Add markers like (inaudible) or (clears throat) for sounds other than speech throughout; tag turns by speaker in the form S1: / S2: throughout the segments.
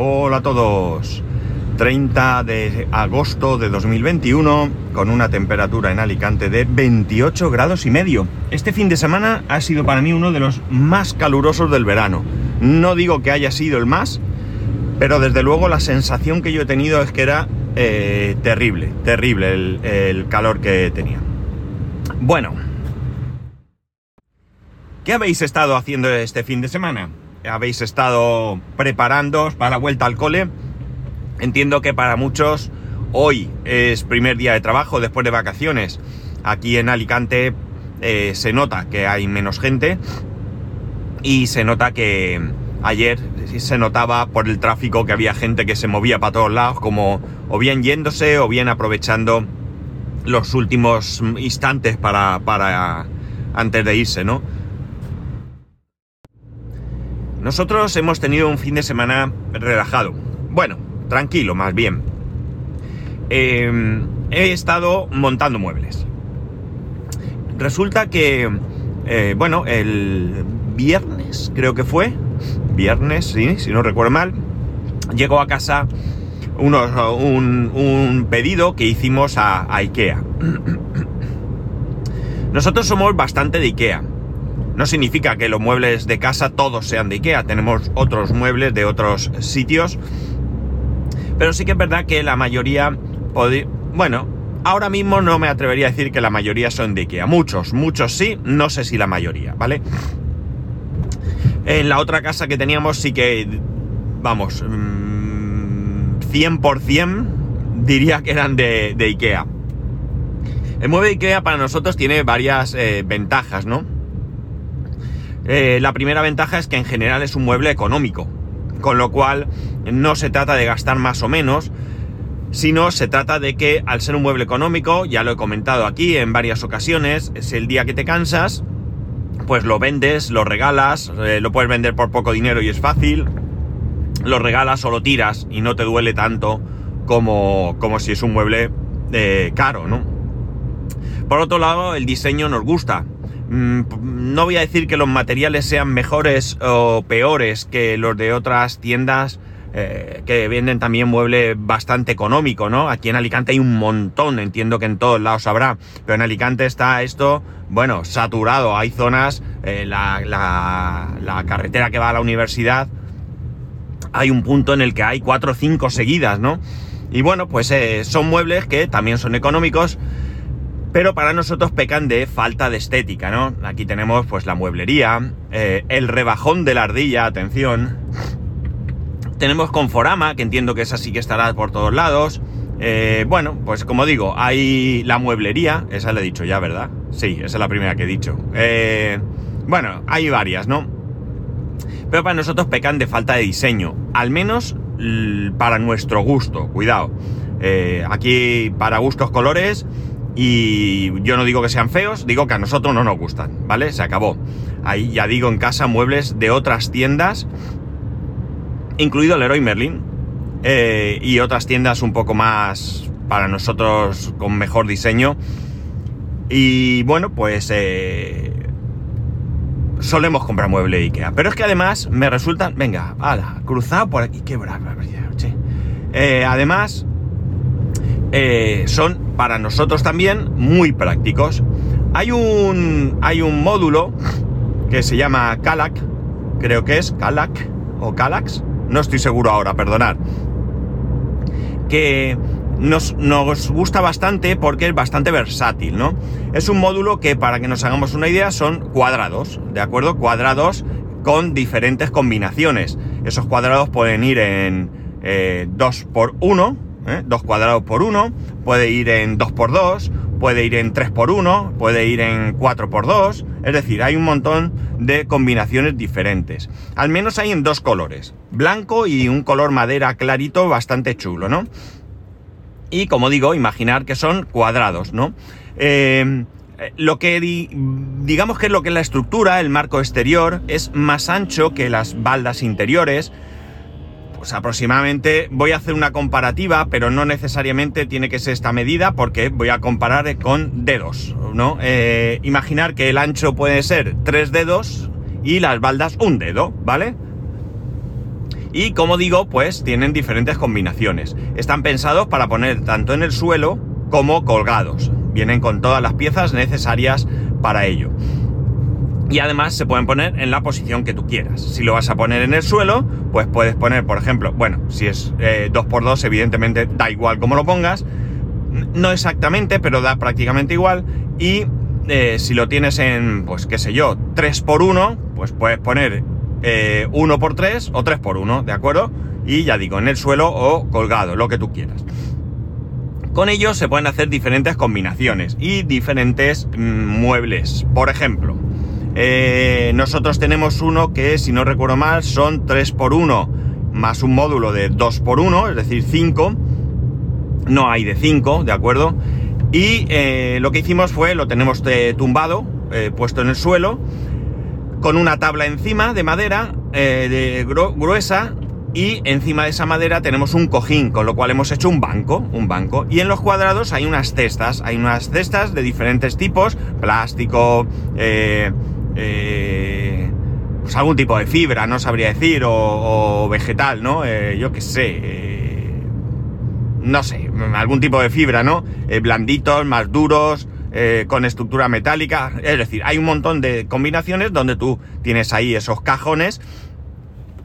S1: Hola a todos. 30 de agosto de 2021 con una temperatura en Alicante de 28 grados y medio. Este fin de semana ha sido para mí uno de los más calurosos del verano. No digo que haya sido el más, pero desde luego la sensación que yo he tenido es que era eh, terrible, terrible el, el calor que tenía. Bueno, ¿qué habéis estado haciendo este fin de semana? ¿Habéis estado preparándoos para la vuelta al cole? Entiendo que para muchos hoy es primer día de trabajo después de vacaciones. Aquí en Alicante eh, se nota que hay menos gente y se nota que ayer se notaba por el tráfico que había gente que se movía para todos lados, como o bien yéndose o bien aprovechando los últimos instantes para, para antes de irse, ¿no? Nosotros hemos tenido un fin de semana relajado. Bueno, tranquilo más bien. Eh, he estado montando muebles. Resulta que, eh, bueno, el viernes creo que fue, viernes, sí, si no recuerdo mal, llegó a casa unos, un, pedido que hicimos a IKEA. (clears throat) Nosotros somos bastante de IKEA. No significa que los muebles de casa todos sean de IKEA, tenemos otros muebles de otros sitios pero sí que es verdad que la mayoría, bueno, ahora mismo no me atrevería a decir que la mayoría son de IKEA. Muchos, muchos sí, no sé si la mayoría, ¿vale? En la otra casa que teníamos sí que, vamos, 100% mm, diría que eran de, IKEA. El mueble de IKEA para nosotros tiene varias eh, ventajas, ¿no? Eh, la primera ventaja es que en general es un mueble económico con lo cual no se trata de gastar más o menos, sino se trata de que al ser un mueble económico, ya lo he comentado aquí en varias ocasiones, es el día que te cansas, pues lo vendes, lo regalas, eh, lo puedes vender por poco dinero y es fácil, lo regalas o lo tiras y no te duele tanto como, como si es un mueble eh, caro, ¿no? Por otro lado, el diseño nos gusta. Mm, no voy a decir que los materiales sean mejores o peores que los de otras tiendas eh, que venden también mueble bastante económico, ¿no? Aquí en Alicante hay un montón, entiendo que en todos lados habrá, pero en Alicante está esto, bueno, saturado. Hay zonas, eh, la, carretera que va a la universidad, hay un punto en el que hay cuatro o cinco seguidas, ¿no? Y bueno, pues eh, son muebles que también son económicos, pero para nosotros pecan de falta de estética, ¿no? Aquí tenemos pues la mueblería, eh, el rebajón de la ardilla, atención. Tenemos Conforama, que entiendo que esa sí que estará por todos lados. Eh, bueno, pues como digo, hay la mueblería, esa le he dicho ya, ¿verdad? Sí, esa es la primera que he dicho. Eh, bueno, hay varias, ¿no? Pero para nosotros pecan de falta de diseño, al menos para nuestro gusto, cuidado. aquí para gustos colores y yo no digo que sean feos, digo que a nosotros no nos gustan, ¿vale? Se acabó. Ahí ya digo en casa muebles de otras tiendas, incluido Leroy Merlin, eh, y otras tiendas un poco más para nosotros con mejor diseño. Y bueno, pues eh, solemos comprar mueble Ikea. Pero es que además me resultan, venga, ala, cruzado por aquí, qué brava, eh, además, eh, son para nosotros también muy prácticos. Hay un, hay un módulo que se llama Calac, creo que es Calac o Calax, no estoy seguro ahora, perdonad, que nos, nos, gusta bastante porque es bastante versátil, ¿no? Es un módulo que, para que nos hagamos una idea, son cuadrados, ¿de acuerdo? Cuadrados con diferentes combinaciones. Esos cuadrados pueden ir en eh, 2x1, ¿eh? 2 cuadrados por 1, puede ir en 2 por 2, puede ir en 3 por 1, puede ir en 4 por 2, es decir, hay un montón de combinaciones diferentes. Al menos hay en dos colores, blanco y un color madera clarito bastante chulo, ¿no? Y como digo, imaginar que son cuadrados, ¿no? Eh, lo que digamos que es lo que es la estructura, el marco exterior, es más ancho que las baldas interiores, pues aproximadamente voy a hacer una comparativa, pero no necesariamente tiene que ser esta medida porque voy a comparar con dedos, ¿no? Eh, imaginar que el ancho puede ser tres dedos y las baldas un dedo, ¿vale? Y como digo, pues tienen diferentes combinaciones. Están pensados para poner tanto en el suelo como colgados. Vienen con todas las piezas necesarias para ello. Y además se pueden poner en la posición que tú quieras. Si lo vas a poner en el suelo, pues puedes poner, por ejemplo, bueno, si es 2x2, eh, evidentemente da igual como lo pongas. No exactamente, pero da prácticamente igual. Y eh, si lo tienes en, pues qué sé yo, 3x1, pues puedes poner 1x3 eh, o 3x1, ¿de acuerdo? Y ya digo, en el suelo o colgado, lo que tú quieras. Con ello se pueden hacer diferentes combinaciones y diferentes mm, muebles. Por ejemplo, eh, nosotros tenemos uno que, si no recuerdo mal, son 3x1 más un módulo de 2x1, es decir, 5. No hay de 5, ¿de acuerdo? Y eh, lo que hicimos fue, lo tenemos tumbado, eh, puesto en el suelo, con una tabla encima de madera de gruesa y encima de esa madera tenemos un cojín, con lo cual hemos hecho un banco, un banco. Y en los cuadrados hay unas cestas, hay unas cestas de diferentes tipos, plástico, eh, eh, pues algún tipo de fibra, no sabría decir, o, vegetal, ¿no? Eh, yo qué sé, no sé, algún tipo de fibra, ¿no? blanditos, más duros, con estructura metálica, es decir, hay un montón de combinaciones donde tú tienes ahí esos cajones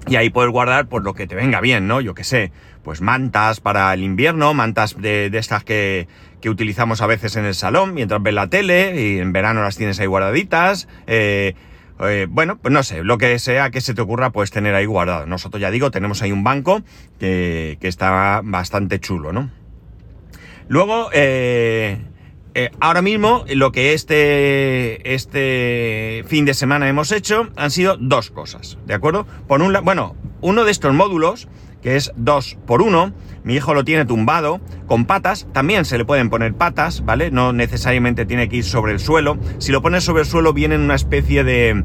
S1: y ahí puedes guardar pues lo que te venga bien, ¿no? Yo qué sé, pues mantas para el invierno, mantas de, estas que, que, utilizamos a veces en el salón mientras ves la tele y en verano las tienes ahí guardaditas. Eh, eh, bueno, pues no sé, lo que sea que se te ocurra puedes tener ahí guardado. Nosotros ya digo, tenemos ahí un banco que, que está bastante chulo, ¿no? Luego, eh, eh, ahora mismo lo que este, este fin de semana hemos hecho han sido dos cosas, ¿de acuerdo? Por un bueno, uno de estos módulos, que es 2 por 1 mi hijo lo tiene tumbado, con patas, también se le pueden poner patas, ¿vale? No necesariamente tiene que ir sobre el suelo. Si lo pones sobre el suelo viene en una especie de,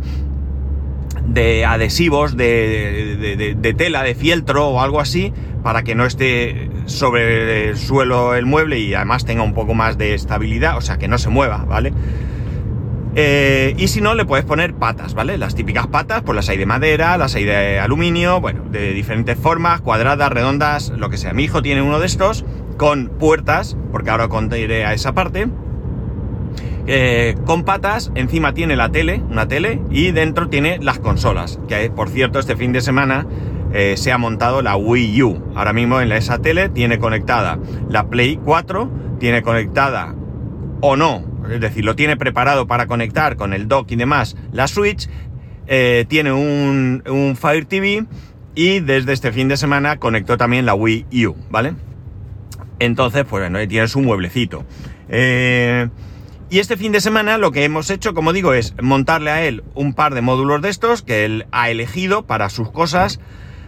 S1: de adhesivos, de, de, tela, de fieltro o algo así, para que no esté sobre el suelo el mueble y además tenga un poco más de estabilidad, o sea, que no se mueva, ¿vale? Eh, y si no, le puedes poner patas, ¿vale? Las típicas patas, pues las hay de madera, las hay de aluminio, bueno, de diferentes formas, cuadradas, redondas, lo que sea. Mi hijo tiene uno de estos con puertas, porque ahora contaré a esa parte. Eh, con patas, encima tiene la tele, una tele, y dentro tiene las consolas, que por cierto este fin de semana eh, se ha montado la Wii U. Ahora mismo en esa tele tiene conectada la Play 4, tiene conectada o no, es decir, lo tiene preparado para conectar con el dock y demás la Switch, eh, tiene un, un, Fire TV y desde este fin de semana conectó también la Wii U, ¿vale? Entonces, pues bueno, tiene su mueblecito. Eh, y este fin de semana lo que hemos hecho, como digo, es montarle a él un par de módulos de estos que él ha elegido para sus cosas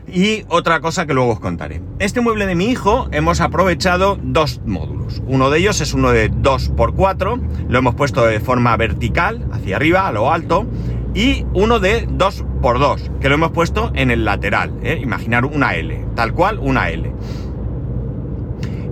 S1: y otra cosa que luego os contaré. Este mueble de mi hijo hemos aprovechado dos módulos. Uno de ellos es uno de 2x4, lo hemos puesto de forma vertical, hacia arriba, a lo alto, y uno de 2x2, que lo hemos puesto en el lateral. ¿eh? Imaginar una L, tal cual una L.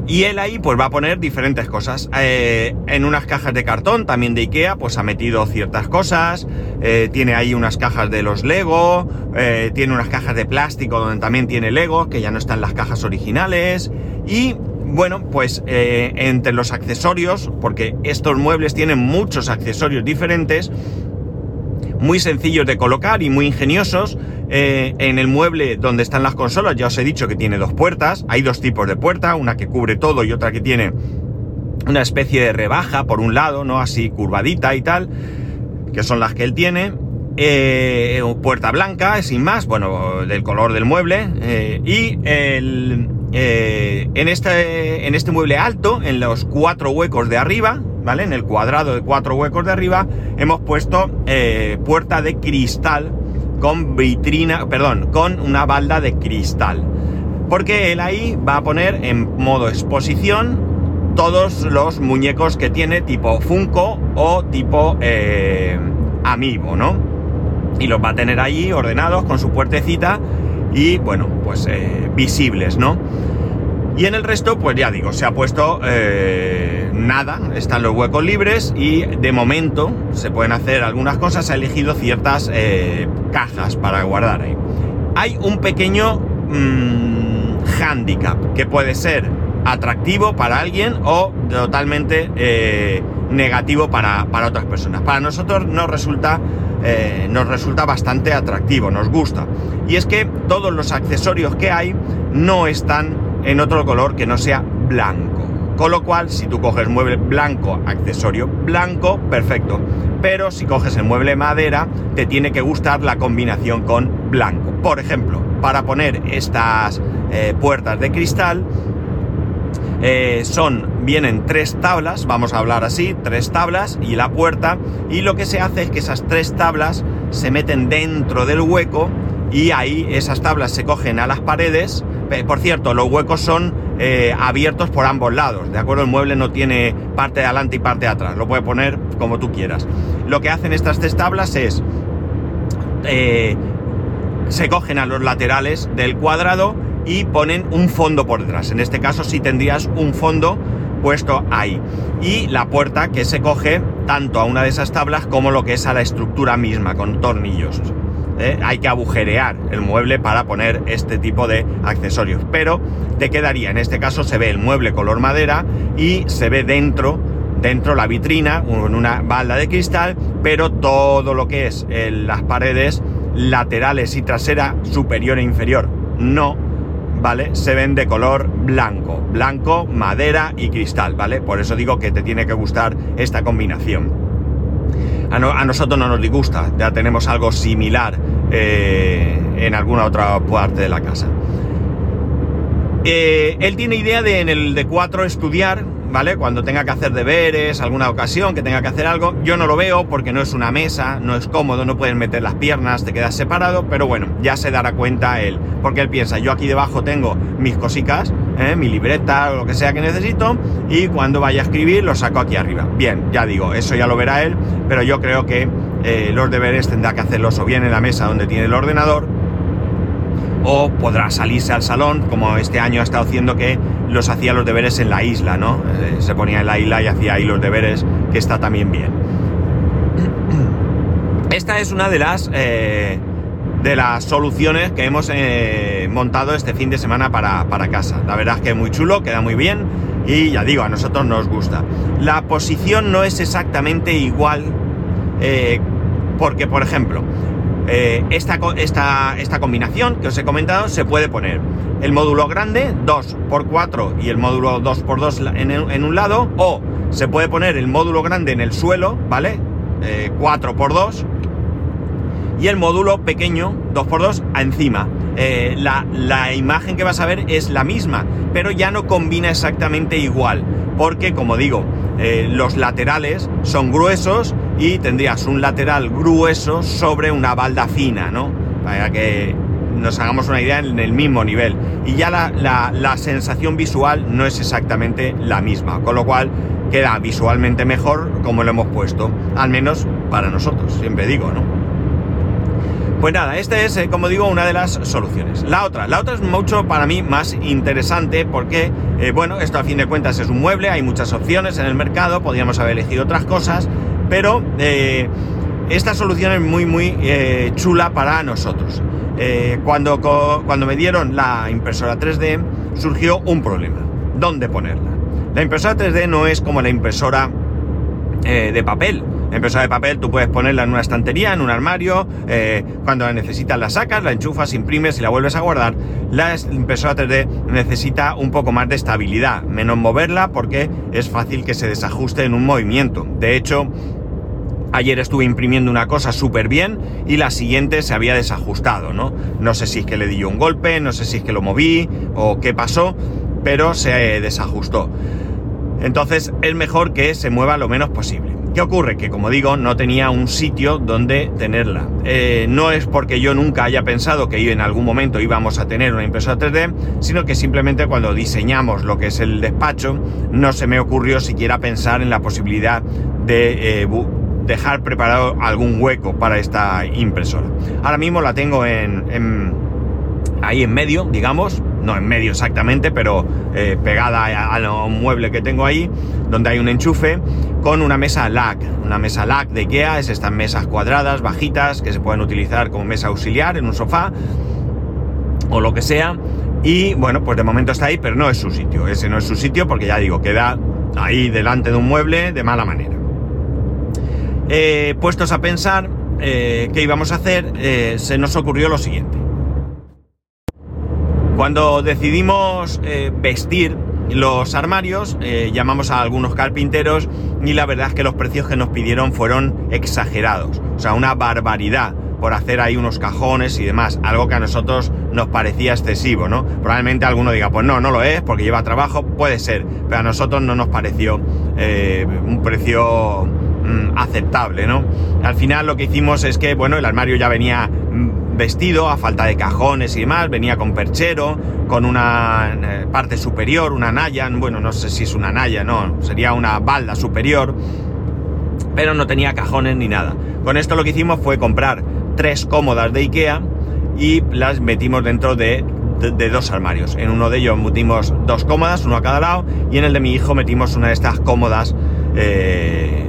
S1: Y él ahí pues va a poner diferentes cosas. Eh, en unas cajas de cartón, también de Ikea, pues ha metido ciertas cosas. Eh, tiene ahí unas cajas de los Lego. Eh, tiene unas cajas de plástico donde también tiene Lego, que ya no están las cajas originales. Y bueno, pues entre los accesorios, porque estos muebles tienen muchos accesorios diferentes, muy sencillos de colocar y muy ingeniosos. Eh, en el mueble donde están las consolas ya os he dicho que tiene dos puertas, hay dos tipos de puerta, una que cubre todo y otra que tiene una especie de rebaja por un lado, ¿no? Así curvadita y tal, que son las que él tiene. Eh, puerta blanca, sin más, bueno, del color del mueble. Eh, y el, en, este, en este mueble alto, en los cuatro huecos de arriba, ¿vale? En el cuadrado de cuatro huecos de arriba, hemos puesto puerta de cristal con vitrina, perdón, con una balda de cristal. Porque él ahí va a poner en modo exposición todos los muñecos que tiene tipo Funko o tipo eh, Amiibo, ¿no? Y los va a tener ahí ordenados con su puertecita y bueno, pues eh, visibles, ¿no? Y en el resto, pues ya digo, se ha puesto eh, nada, están los huecos libres y de momento se pueden hacer algunas cosas, ha elegido ciertas eh, cajas para guardar ahí. Hay un pequeño mm, handicap, que puede ser atractivo para alguien o totalmente eh, negativo para, otras personas. Para nosotros nos resulta, eh, nos resulta bastante atractivo, nos gusta. Y es que todos los accesorios que hay no están en otro color que no sea blanco. Con lo cual, si tú coges mueble blanco, accesorio blanco, perfecto. Pero si coges el mueble madera, te tiene que gustar la combinación con blanco. Por ejemplo, para poner estas eh, puertas de cristal, eh, son, vienen tres tablas, vamos a hablar así, tres tablas y la puerta, y lo que se hace es que esas tres tablas se meten dentro del hueco y ahí esas tablas se cogen a las paredes. Por cierto, los huecos son eh, abiertos por ambos lados, ¿de acuerdo? El mueble no tiene parte de adelante y parte de atrás, lo puedes poner como tú quieras. Lo que hacen estas tres tablas es... Eh, se cogen a los laterales del cuadrado y ponen un fondo por detrás. En este caso sí tendrías un fondo puesto ahí. Y la puerta que se coge tanto a una de esas tablas como lo que es a la estructura misma, con tornillos. ¿Eh? Hay que agujerear el mueble para poner este tipo de accesorios. Pero te quedaría, en este caso se ve el mueble color madera y se ve dentro, dentro la vitrina, con una balda de cristal, pero todo lo que es las paredes laterales y trasera, superior e inferior, no ¿vale? Se ven de color blanco, blanco, madera y cristal, ¿vale? Por eso digo que te tiene que gustar esta combinación. A, nosotros no nos disgusta, ya tenemos algo similar eh, en alguna otra parte de la casa. Eh, él tiene idea de en el de 4 estudiar, ¿vale? Cuando tenga que hacer deberes, alguna ocasión que tenga que hacer algo, yo no lo veo porque no es una mesa, no es cómodo, no puedes meter las piernas, te quedas separado, pero bueno, ya se dará cuenta él, porque él piensa, yo aquí debajo tengo mis cositas, ¿eh? mi libreta o lo que sea que necesito, y cuando vaya a escribir lo saco aquí arriba. Bien, ya digo, eso ya lo verá él, pero yo creo que eh, los deberes tendrá que hacerlos o bien en la mesa donde tiene el ordenador, o podrá salirse al salón, como este año ha estado haciendo que los hacía los deberes en la isla, ¿no? Eh, se ponía en la isla y hacía ahí los deberes, que está también bien. (clears throat) Esta es una de las eh, de las soluciones que hemos eh, montado este fin de semana para, para, casa. La verdad es que es muy chulo, queda muy bien y ya digo, a nosotros nos gusta. La posición no es exactamente igual porque, por ejemplo, eh, esta, esta, esta, combinación que os he comentado se puede poner el módulo grande 2x4 y el módulo 2x2 en, un lado o se puede poner el módulo grande en el suelo, ¿vale? 4x2 eh, y el módulo pequeño 2x2 encima. Eh, la, la, imagen que vas a ver es la misma, pero ya no combina exactamente igual, porque como digo, los laterales son gruesos y tendrías un lateral grueso sobre una balda fina, ¿no? Para que nos hagamos una idea en el mismo nivel. Y ya la, sensación visual no es exactamente la misma, con lo cual queda visualmente mejor como lo hemos puesto, al menos para nosotros, siempre digo, ¿no? Pues nada, esta es, eh, como digo, una de las soluciones. La otra, la otra es mucho para mí más interesante porque, eh, bueno, esto a fin de cuentas es un mueble, hay muchas opciones en el mercado, podríamos haber elegido otras cosas, pero eh, esta solución es muy, muy eh, chula para nosotros. Eh, cuando, cuando me dieron la impresora 3D, surgió un problema. ¿Dónde ponerla? La impresora 3D no es como la impresora de papel. La impresora de papel tú puedes ponerla en una estantería, en un armario, cuando la necesitas la sacas, la enchufas, imprimes y la vuelves a guardar. La impresora 3D necesita un poco más de estabilidad, menos moverla porque es fácil que se desajuste en un movimiento. De hecho, Ayer estuve imprimiendo una cosa súper bien y la siguiente se había desajustado, ¿no? No sé si es que le di un golpe, no sé si es que lo moví o qué pasó, pero se desajustó. Entonces es mejor que se mueva lo menos posible. ¿Qué ocurre? Que como digo, no tenía un sitio donde tenerla. Eh, no es porque yo nunca haya pensado que en algún momento íbamos a tener una impresora 3D, sino que simplemente cuando diseñamos lo que es el despacho, no se me ocurrió siquiera pensar en la posibilidad de eh, dejar preparado algún hueco para esta impresora. Ahora mismo la tengo en, ahí en medio, digamos, no en medio exactamente, pero eh, pegada al mueble que tengo ahí, donde hay un enchufe, con una mesa LAC. Una mesa LAC de IKEA, es estas mesas cuadradas, bajitas, que se pueden utilizar como mesa auxiliar en un sofá. o lo que sea. Y bueno, pues de momento está ahí, pero no es su sitio. Ese no es su sitio porque ya digo, queda ahí delante de un mueble de mala manera. Eh, puestos a pensar eh, qué íbamos a hacer, eh, se nos ocurrió lo siguiente. Cuando decidimos vestir los armarios, llamamos a algunos carpinteros y la verdad es que los precios que nos pidieron fueron exagerados. O sea, una barbaridad por hacer ahí unos cajones y demás, algo que a nosotros nos parecía excesivo, ¿no? Probablemente alguno diga, pues no, no lo es, porque lleva trabajo, puede ser, pero a nosotros no nos pareció un precio mm, aceptable, ¿no? Al final lo que hicimos es que, bueno, el armario ya venía mm, vestido a falta de cajones y demás, venía con perchero, con una eh, parte superior, una naya, bueno, no sé si es una naya, no, sería una balda superior, pero no tenía cajones ni nada. Con esto lo que hicimos fue comprar tres cómodas de Ikea y las metimos dentro de, dos armarios. En uno de ellos metimos dos cómodas, uno a cada lado, y en el de mi hijo metimos una de estas cómodas eh,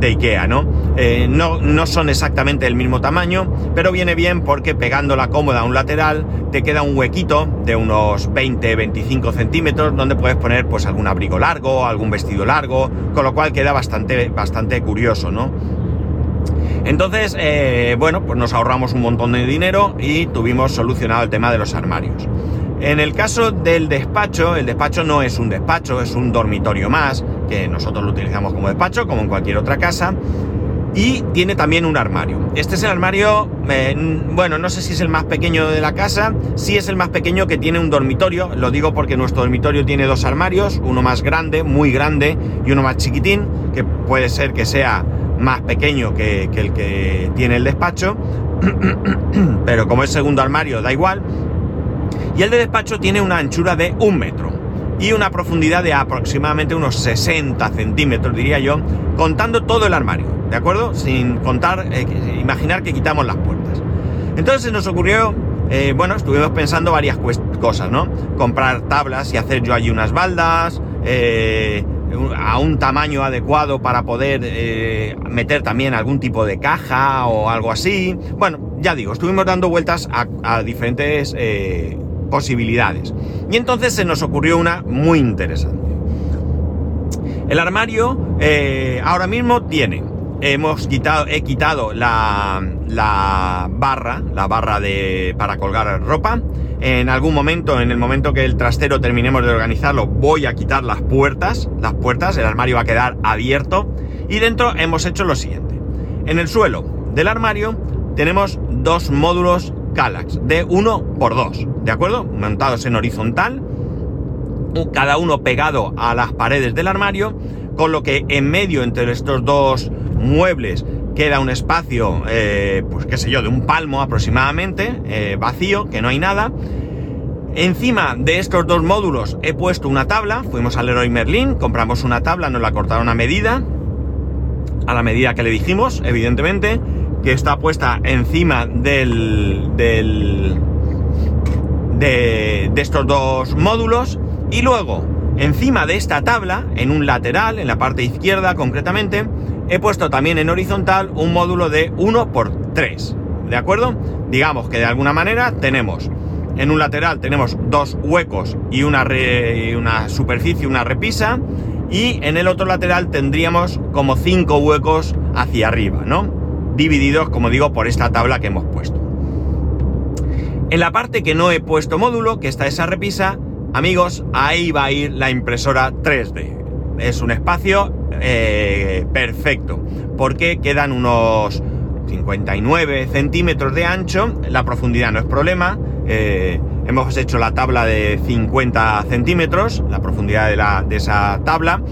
S1: de Ikea, ¿no? Eh, ¿no? No son exactamente el mismo tamaño, pero viene bien porque pegando la cómoda a un lateral te queda un huequito de unos 20-25 centímetros donde puedes poner pues algún abrigo largo, algún vestido largo, con lo cual queda bastante, bastante curioso, ¿no? Entonces, eh, bueno, pues nos ahorramos un montón de dinero y tuvimos solucionado el tema de los armarios. En el caso del despacho, el despacho no es un despacho, es un dormitorio más, que nosotros lo utilizamos como despacho, como en cualquier otra casa, y tiene también un armario. Este es el armario, eh, bueno, no sé si es el más pequeño de la casa, sí es el más pequeño que tiene un dormitorio, lo digo porque nuestro dormitorio tiene dos armarios, uno más grande, muy grande, y uno más chiquitín, que puede ser que sea más pequeño que, el que tiene el despacho, (clears throat) pero como es segundo armario da igual. Y el de despacho tiene una anchura de un metro y una profundidad de aproximadamente unos 60 centímetros, diría yo, contando todo el armario, ¿de acuerdo? Sin contar, eh, imaginar que quitamos las puertas. Entonces nos ocurrió, eh, bueno, estuvimos pensando varias cosas, ¿no? Comprar tablas y hacer yo allí unas baldas, eh, a un tamaño adecuado para poder eh, meter también algún tipo de caja o algo así. Bueno, ya digo, estuvimos dando vueltas a, diferentes eh, posibilidades. Y entonces se nos ocurrió una muy interesante. El armario eh, ahora mismo tiene, hemos quitado, he quitado la, la barra, la barra de, para colgar ropa, en algún momento, en el momento que el trastero terminemos de organizarlo, voy a quitar las puertas, las puertas, el armario va a quedar abierto y dentro hemos hecho lo siguiente. En el suelo del armario tenemos dos módulos Calax de 1 por 2, ¿de acuerdo? Montados en horizontal, cada uno pegado a las paredes del armario, con lo que en medio entre estos dos muebles queda un espacio, eh, pues qué sé yo, de un palmo aproximadamente, eh, vacío, que no hay nada. Encima de estos dos módulos he puesto una tabla, fuimos al Leroy Merlin, compramos una tabla, nos la cortaron a medida, a la medida que le dijimos, evidentemente, que está puesta encima del, del de, estos dos módulos y luego encima de esta tabla, en un lateral, en la parte izquierda concretamente, he puesto también en horizontal un módulo de 1 por 3 ¿de acuerdo? Digamos que de alguna manera tenemos en un lateral tenemos dos huecos y una, una superficie, una repisa, y en el otro lateral tendríamos como cinco huecos hacia arriba, ¿no? Divididos, como digo, por esta tabla que hemos puesto. En la parte que no he puesto módulo, que está esa repisa, amigos, ahí va a ir la impresora 3D. Es un espacio eh, perfecto, porque quedan unos 59 centímetros de ancho, la profundidad no es problema, eh, hemos hecho la tabla de 50 centímetros, la profundidad de, la, de esa tabla,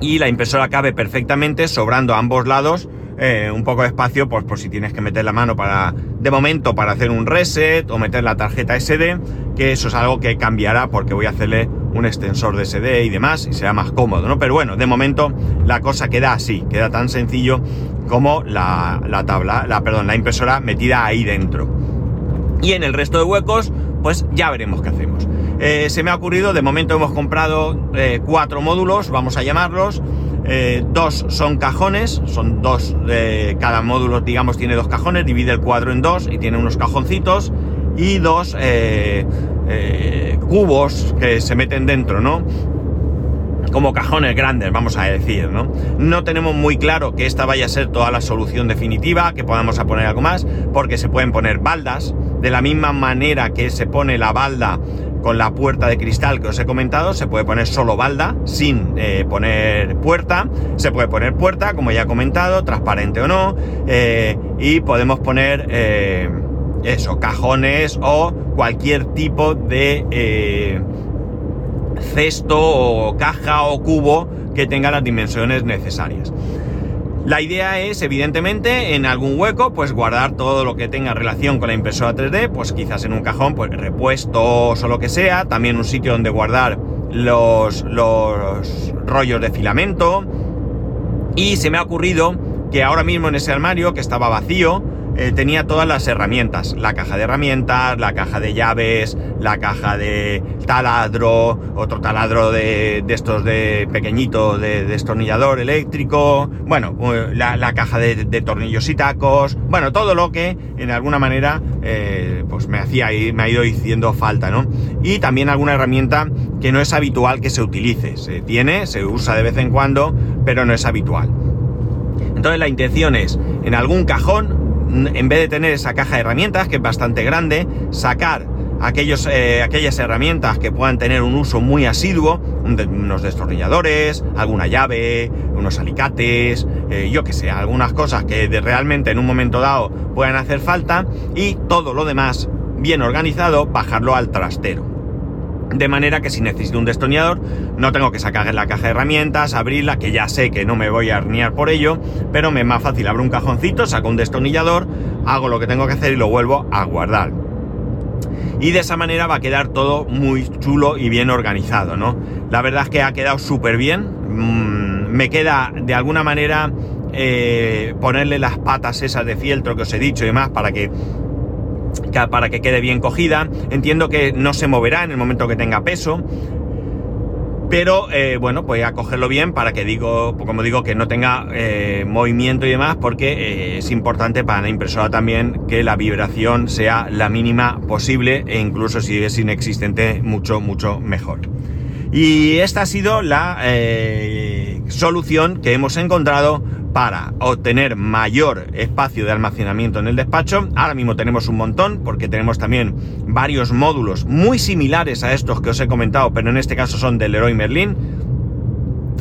S1: y la impresora cabe perfectamente, sobrando a ambos lados eh, un poco de espacio, pues por si tienes que meter la mano para, de momento, para hacer un reset o meter la tarjeta SD, que eso es algo que cambiará porque voy a hacerle un extensor de SD y demás y será más cómodo, ¿no? Pero bueno, de momento la cosa queda así, queda tan sencillo como la, tabla, la, perdón, la impresora metida ahí dentro. Y en el resto de huecos, pues ya veremos qué hacemos. Eh, se me ha ocurrido, de momento hemos comprado eh, cuatro módulos, vamos a llamarlos. Eh, dos son cajones, son dos, cada módulo digamos tiene dos cajones, divide el cuadro en dos y tiene unos cajoncitos. y dos eh, eh, cubos que se meten dentro, ¿no? como cajones grandes, vamos a decir, ¿no? No tenemos muy claro que esta vaya a ser toda la solución definitiva, que podamos poner algo más, porque se pueden poner baldas, de la misma manera que se pone la balda con la puerta de cristal que os he comentado, se puede poner solo balda, sin eh, poner puerta, se puede poner puerta, como ya he comentado, transparente o no, eh, y podemos poner eh, eso, cajones o cualquier tipo de cesto o caja o cubo que tenga las dimensiones necesarias. La idea es, evidentemente, en algún hueco, pues guardar todo lo que tenga relación con la impresora 3D, pues quizás en un cajón, pues repuestos o lo que sea, también un sitio donde guardar los, los rollos de filamento. Y se me ha ocurrido que ahora mismo en ese armario, que estaba vacío, eh, tenía todas las herramientas, la caja de herramientas, la caja de llaves, la caja de taladro, otro taladro de, estos de pequeñito de destornillador eléctrico, bueno, eh, la, caja de, tornillos y tacos, bueno, todo lo que en alguna manera eh, pues me hacía me ha ido diciendo falta, ¿no? Y también alguna herramienta que no es habitual que se utilice, se tiene, se usa de vez en cuando, pero no es habitual. Entonces la intención es, en algún cajón, en vez de tener esa caja de herramientas, que es bastante grande, sacar aquellos, eh, aquellas herramientas que puedan tener un uso muy asiduo, unos destornilladores, alguna llave, unos alicates, eh, yo que sé, algunas cosas que de realmente en un momento dado puedan hacer falta y todo lo demás bien organizado, bajarlo al trastero. De manera que si necesito un destornillador, no tengo que sacar la caja de herramientas, abrirla, que ya sé que no me voy a arnear por ello, pero me es más fácil abrir un cajoncito, saco un destornillador, hago lo que tengo que hacer y lo vuelvo a guardar. Y de esa manera va a quedar todo muy chulo y bien organizado, ¿no? La verdad es que ha quedado súper bien. Mm, me queda de alguna manera eh, ponerle las patas esas de fieltro que os he dicho y demás para que para que quede bien cogida. Entiendo que no se moverá en el momento que tenga peso. Pero eh, bueno, voy a cogerlo bien para que digo, como digo, que no tenga eh, movimiento y demás, porque eh, es importante para la impresora también que la vibración sea la mínima posible e incluso si es inexistente, mucho, mucho mejor. Y esta ha sido la solución que hemos encontrado para obtener mayor espacio de almacenamiento en el despacho. Ahora mismo tenemos un montón porque tenemos también varios módulos muy similares a estos que os he comentado, pero en este caso son del Leroy Merlin.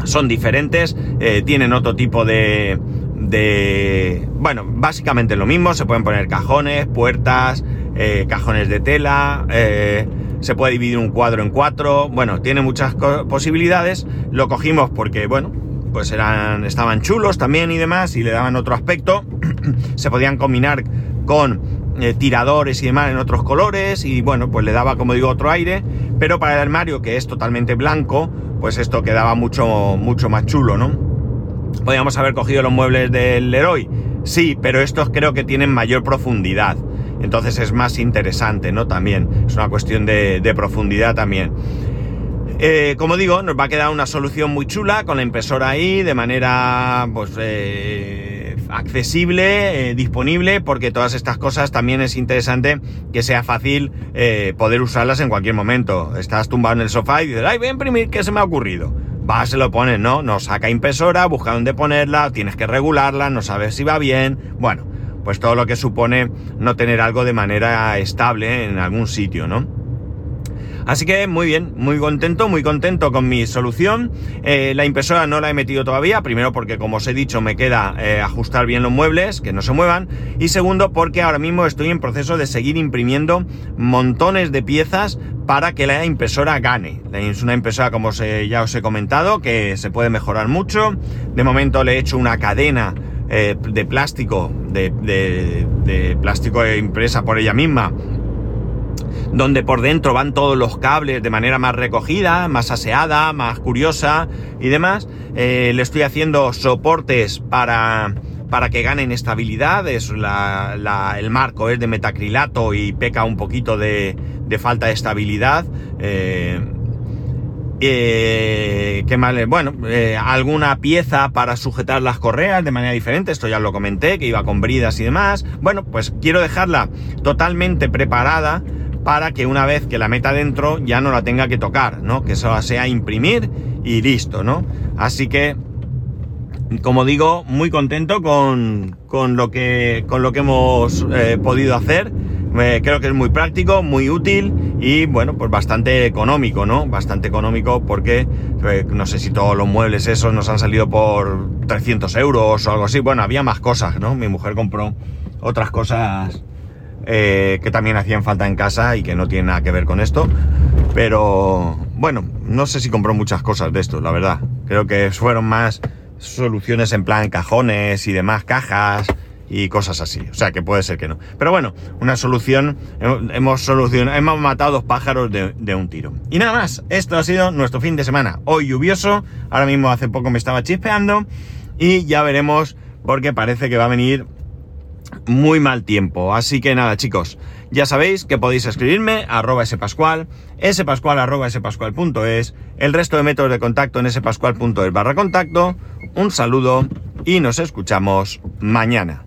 S1: Son diferentes, eh, tienen otro tipo de, de... Bueno, básicamente lo mismo, se pueden poner cajones, puertas, eh, cajones de tela, eh, se puede dividir un cuadro en cuatro, bueno, tiene muchas posibilidades. Lo cogimos porque, bueno, pues eran, estaban chulos también y demás, y le daban otro aspecto. (clears throat) se podían combinar con eh, tiradores y demás en otros colores, y bueno, pues le daba, como digo, otro aire. Pero para el armario, que es totalmente blanco, pues esto quedaba mucho, mucho más chulo, ¿no? Podríamos haber cogido los muebles del Leroy, sí, pero estos creo que tienen mayor profundidad. Entonces es más interesante, ¿no? También. Es una cuestión de, de profundidad también. Eh, como digo, nos va a quedar una solución muy chula con la impresora ahí de manera pues, eh, accesible, eh, disponible, porque todas estas cosas también es interesante que sea fácil poder usarlas en cualquier momento. Estás tumbado en el sofá y dices, ay, voy a imprimir, ¿qué se me ha ocurrido? Va, se lo pones, ¿no? No saca impresora, busca dónde ponerla, tienes que regularla, no sabes si va bien. Bueno, pues todo lo que supone no tener algo de manera estable en algún sitio, ¿no? Así que muy bien, muy contento, muy contento con mi solución. Eh, la impresora no la he metido todavía, primero porque como os he dicho me queda eh, ajustar bien los muebles, que no se muevan, y segundo porque ahora mismo estoy en proceso de seguir imprimiendo montones de piezas para que la impresora gane. Es una impresora, como ya os he comentado, que se puede mejorar mucho. De momento le he hecho una cadena eh, de plástico, de, de plástico impresa por ella misma, donde por dentro van todos los cables de manera más recogida, más aseada, más curiosa y demás. Eh, le estoy haciendo soportes para, para que ganen estabilidad. Es el marco es de metacrilato y peca un poquito de, falta de estabilidad. Eh, Eh, ¿Qué más? Bueno, eh, alguna pieza para sujetar las correas de manera diferente, esto ya lo comenté, que iba con bridas y demás. Bueno, pues quiero dejarla totalmente preparada para que una vez que la meta dentro ya no la tenga que tocar, ¿no? Que eso sea imprimir y listo, ¿no? Así que, como digo, muy contento con, con lo, que, con lo que hemos eh, podido hacer. creo que es muy práctico, muy útil y bueno, pues bastante económico, ¿no? Bastante económico porque eh, no sé si todos los muebles esos nos han salido por 300 euros o algo así. Bueno, había más cosas, ¿no? Mi mujer compró otras cosas eh, que también hacían falta en casa y que no tienen nada que ver con esto. Pero bueno, no sé si compró muchas cosas de esto, la verdad. Creo que fueron más soluciones en plan cajones y demás, cajas y cosas así. O sea que puede ser que no. Pero bueno, una solución, hemos solucionado, hemos matado dos pájaros de, de, un tiro. Y nada más, esto ha sido nuestro fin de semana. Hoy lluvioso, ahora mismo hace poco me estaba chispeando y ya veremos porque parece que va a venir muy mal tiempo. Así que nada, chicos, ya sabéis que podéis escribirme a arroba spascual, spascual arroba el resto de métodos de contacto en spascual.es barra contacto. Un saludo y nos escuchamos mañana.